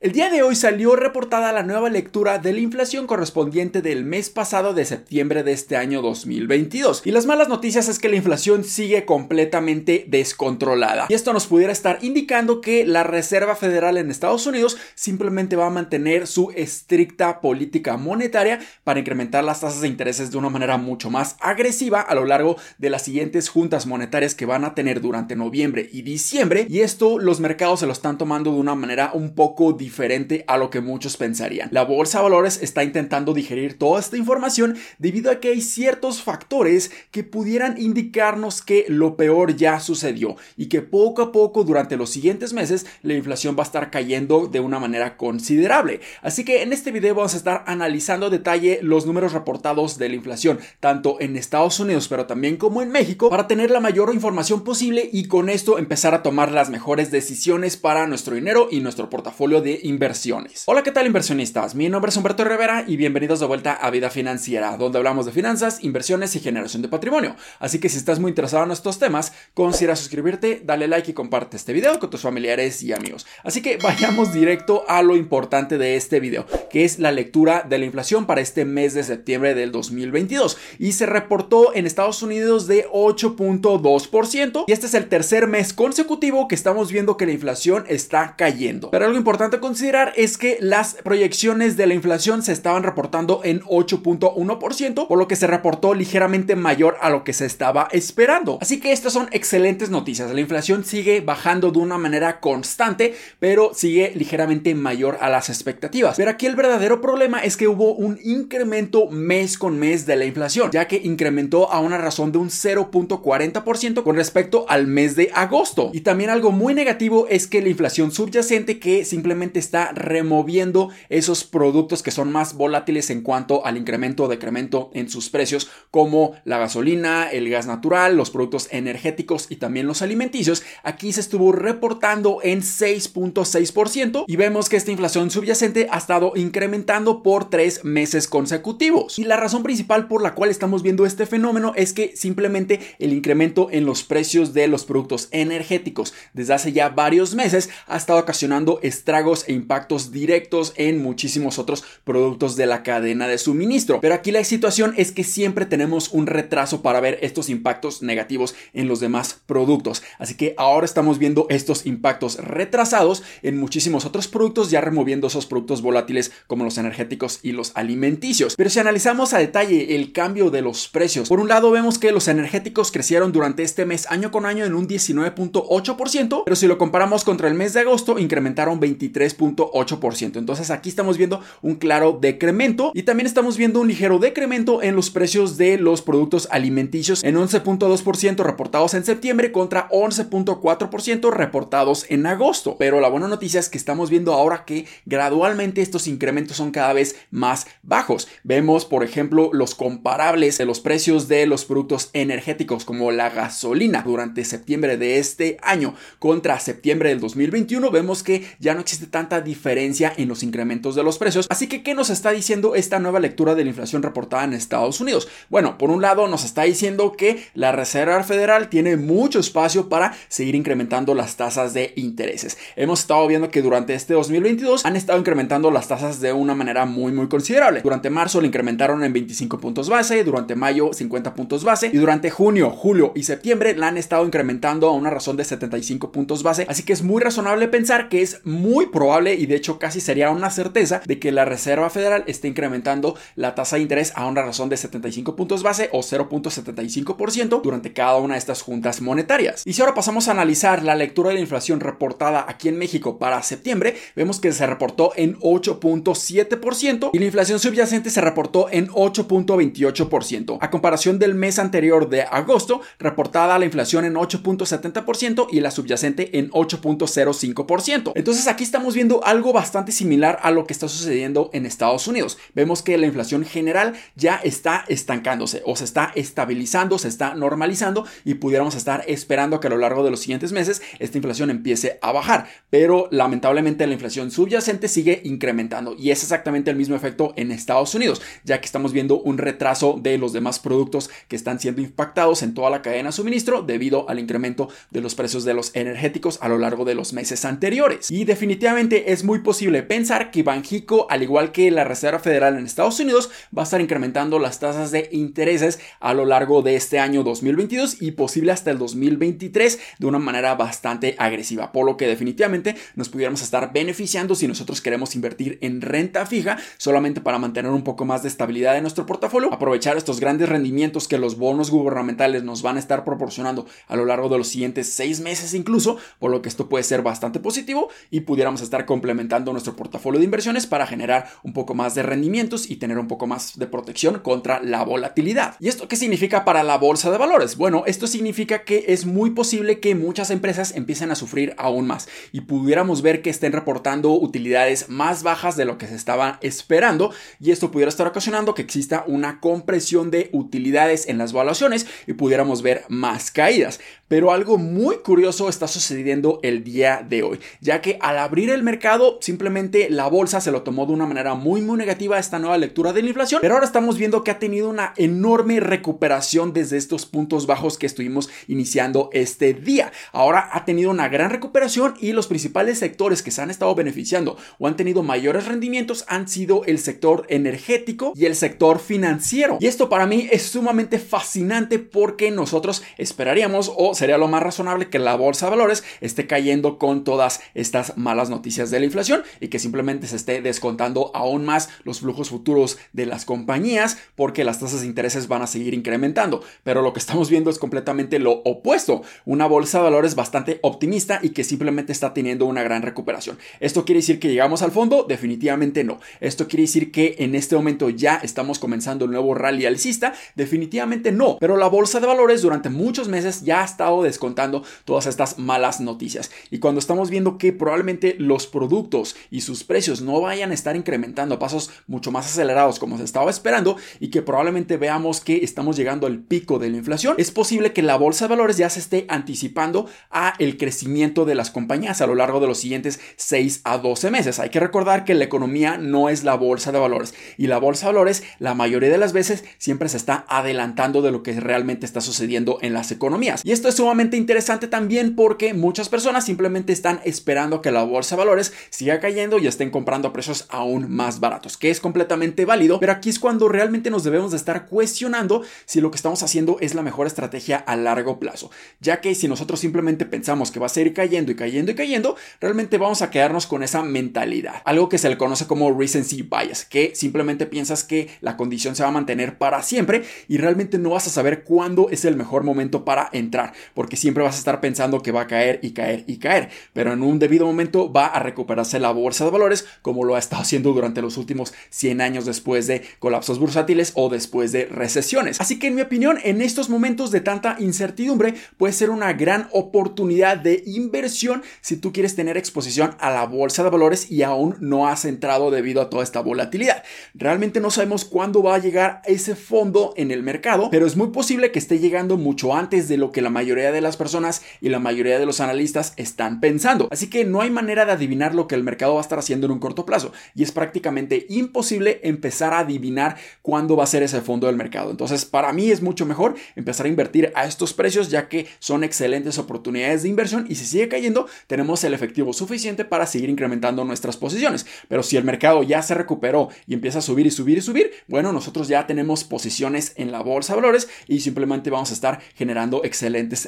El día de hoy salió reportada la nueva lectura de la inflación correspondiente del mes pasado de septiembre de este año 2022. Y las malas noticias es que la inflación sigue completamente descontrolada. Y esto nos pudiera estar indicando que la Reserva Federal en Estados Unidos simplemente va a mantener su estricta política monetaria para incrementar las tasas de intereses de una manera mucho más agresiva a lo largo de las siguientes juntas monetarias que van a tener durante noviembre y diciembre. Y esto los mercados se lo están tomando de una manera un poco diferente diferente a lo que muchos pensarían. La bolsa de valores está intentando digerir toda esta información debido a que hay ciertos factores que pudieran indicarnos que lo peor ya sucedió y que poco a poco durante los siguientes meses la inflación va a estar cayendo de una manera considerable. Así que en este video vamos a estar analizando a detalle los números reportados de la inflación, tanto en Estados Unidos pero también como en México, para tener la mayor información posible y con esto empezar a tomar las mejores decisiones para nuestro dinero y nuestro portafolio de inversiones. Hola, ¿qué tal inversionistas? Mi nombre es Humberto Rivera y bienvenidos de vuelta a Vida Financiera, donde hablamos de finanzas, inversiones y generación de patrimonio. Así que si estás muy interesado en estos temas, considera suscribirte, dale like y comparte este video con tus familiares y amigos. Así que vayamos directo a lo importante de este video, que es la lectura de la inflación para este mes de septiembre del 2022 y se reportó en Estados Unidos de 8.2% y este es el tercer mes consecutivo que estamos viendo que la inflación está cayendo. Pero algo importante considerar es que las proyecciones de la inflación se estaban reportando en 8.1%, por lo que se reportó ligeramente mayor a lo que se estaba esperando. Así que estas son excelentes noticias. La inflación sigue bajando de una manera constante, pero sigue ligeramente mayor a las expectativas. Pero aquí el verdadero problema es que hubo un incremento mes con mes de la inflación, ya que incrementó a una razón de un 0.40% con respecto al mes de agosto. Y también algo muy negativo es que la inflación subyacente que simplemente está removiendo esos productos que son más volátiles en cuanto al incremento o decremento en sus precios, como la gasolina, el gas natural, los productos energéticos y también los alimenticios. Aquí se estuvo reportando en 6.6% y vemos que esta inflación subyacente ha estado incrementando por tres meses consecutivos. Y la razón principal por la cual estamos viendo este fenómeno es que simplemente el incremento en los precios de los productos energéticos desde hace ya varios meses ha estado ocasionando estragos e impactos directos en muchísimos otros productos de la cadena de suministro. Pero aquí la situación es que siempre tenemos un retraso para ver estos impactos negativos en los demás productos. Así que ahora estamos viendo estos impactos retrasados en muchísimos otros productos, ya removiendo esos productos volátiles como los energéticos y los alimenticios. Pero si analizamos a detalle el cambio de los precios, por un lado vemos que los energéticos crecieron durante este mes año con año en un 19.8%, pero si lo comparamos contra el mes de agosto, incrementaron 23 entonces aquí estamos viendo un claro decremento y también estamos viendo un ligero decremento en los precios de los productos alimenticios en 11.2% reportados en septiembre contra 11.4% reportados en agosto. Pero la buena noticia es que estamos viendo ahora que gradualmente estos incrementos son cada vez más bajos. Vemos, por ejemplo, los comparables de los precios de los productos energéticos como la gasolina durante septiembre de este año contra septiembre del 2021. Vemos que ya no existe diferencia en los incrementos de los precios. Así que, ¿qué nos está diciendo esta nueva lectura de la inflación reportada en Estados Unidos? Bueno, por un lado nos está diciendo que la Reserva Federal tiene mucho espacio para seguir incrementando las tasas de intereses. Hemos estado viendo que durante este 2022 han estado incrementando las tasas de una manera muy muy considerable. Durante marzo lo incrementaron en 25 puntos base, durante mayo 50 puntos base y durante junio, julio y septiembre la han estado incrementando a una razón de 75 puntos base. Así que es muy razonable pensar que es muy probable y de hecho casi sería una certeza de que la Reserva Federal esté incrementando la tasa de interés a una razón de 75 puntos base o 0.75% durante cada una de estas juntas monetarias. Y si ahora pasamos a analizar la lectura de la inflación reportada aquí en México para septiembre, vemos que se reportó en 8.7% y la inflación subyacente se reportó en 8.28%. A comparación del mes anterior de agosto, reportada la inflación en 8.70% y la subyacente en 8.05%. Entonces aquí estamos viendo algo bastante similar a lo que está sucediendo en Estados Unidos. Vemos que la inflación general ya está estancándose o se está estabilizando, se está normalizando y pudiéramos estar esperando que a lo largo de los siguientes meses esta inflación empiece a bajar. Pero lamentablemente la inflación subyacente sigue incrementando y es exactamente el mismo efecto en Estados Unidos, ya que estamos viendo un retraso de los demás productos que están siendo impactados en toda la cadena de suministro debido al incremento de los precios de los energéticos a lo largo de los meses anteriores. Y definitivamente es muy posible pensar que Banjico, al igual que la Reserva Federal en Estados Unidos, va a estar incrementando las tasas de intereses a lo largo de este año 2022 y posible hasta el 2023 de una manera bastante agresiva, por lo que definitivamente nos pudiéramos estar beneficiando si nosotros queremos invertir en renta fija solamente para mantener un poco más de estabilidad en nuestro portafolio, aprovechar estos grandes rendimientos que los bonos gubernamentales nos van a estar proporcionando a lo largo de los siguientes seis meses incluso, por lo que esto puede ser bastante positivo y pudiéramos estar complementando nuestro portafolio de inversiones para generar un poco más de rendimientos y tener un poco más de protección contra la volatilidad. ¿Y esto qué significa para la bolsa de valores? Bueno, esto significa que es muy posible que muchas empresas empiecen a sufrir aún más y pudiéramos ver que estén reportando utilidades más bajas de lo que se estaba esperando y esto pudiera estar ocasionando que exista una compresión de utilidades en las valuaciones y pudiéramos ver más caídas. Pero algo muy curioso está sucediendo el día de hoy, ya que al abrir el mercado simplemente la bolsa se lo tomó de una manera muy muy negativa esta nueva lectura de la inflación, pero ahora estamos viendo que ha tenido una enorme recuperación desde estos puntos bajos que estuvimos iniciando este día. Ahora ha tenido una gran recuperación y los principales sectores que se han estado beneficiando o han tenido mayores rendimientos han sido el sector energético y el sector financiero. Y esto para mí es sumamente fascinante porque nosotros esperaríamos o sería lo más razonable que la bolsa de valores esté cayendo con todas estas malas noticias de la inflación y que simplemente se esté descontando aún más los flujos futuros de las compañías porque las tasas de intereses van a seguir incrementando. Pero lo que estamos viendo es completamente lo opuesto. Una bolsa de valores bastante optimista y que simplemente está teniendo una gran recuperación. ¿Esto quiere decir que llegamos al fondo? Definitivamente no. ¿Esto quiere decir que en este momento ya estamos comenzando el nuevo rally alcista? Definitivamente no. Pero la bolsa de valores durante muchos meses ya ha estado descontando todas estas malas noticias. Y cuando estamos viendo que probablemente los productos y sus precios no vayan a estar incrementando a pasos mucho más acelerados como se estaba esperando y que probablemente veamos que estamos llegando al pico de la inflación, es posible que la bolsa de valores ya se esté anticipando a el crecimiento de las compañías a lo largo de los siguientes 6 a 12 meses. Hay que recordar que la economía no es la bolsa de valores y la bolsa de valores la mayoría de las veces siempre se está adelantando de lo que realmente está sucediendo en las economías. Y esto es sumamente interesante también porque muchas personas simplemente están esperando que la bolsa de valores siga cayendo y estén comprando a precios aún más baratos, que es completamente válido, pero aquí es cuando realmente nos debemos de estar cuestionando si lo que estamos haciendo es la mejor estrategia a largo plazo, ya que si nosotros simplemente pensamos que va a seguir cayendo y cayendo y cayendo, realmente vamos a quedarnos con esa mentalidad, algo que se le conoce como recency bias, que simplemente piensas que la condición se va a mantener para siempre y realmente no vas a saber cuándo es el mejor momento para entrar, porque siempre vas a estar pensando que va a caer y caer y caer, pero en un debido momento va a recuperarse la bolsa de valores como lo ha estado haciendo durante los últimos 100 años después de colapsos bursátiles o después de recesiones. Así que en mi opinión, en estos momentos de tanta incertidumbre puede ser una gran oportunidad de inversión si tú quieres tener exposición a la bolsa de valores y aún no has entrado debido a toda esta volatilidad. Realmente no sabemos cuándo va a llegar ese fondo en el mercado, pero es muy posible que esté llegando mucho antes de lo que la mayoría de las personas y la mayoría de los analistas están pensando. Así que no hay manera de adivinar lo que el mercado va a estar haciendo en un corto plazo y es prácticamente imposible empezar a adivinar cuándo va a ser ese fondo del mercado. Entonces, para mí es mucho mejor empezar a invertir a estos precios ya que son excelentes oportunidades de inversión y si sigue cayendo, tenemos el efectivo suficiente para seguir incrementando nuestras posiciones. Pero si el mercado ya se recuperó y empieza a subir y subir y subir, bueno, nosotros ya tenemos posiciones en la bolsa de valores y simplemente vamos a estar generando excelentes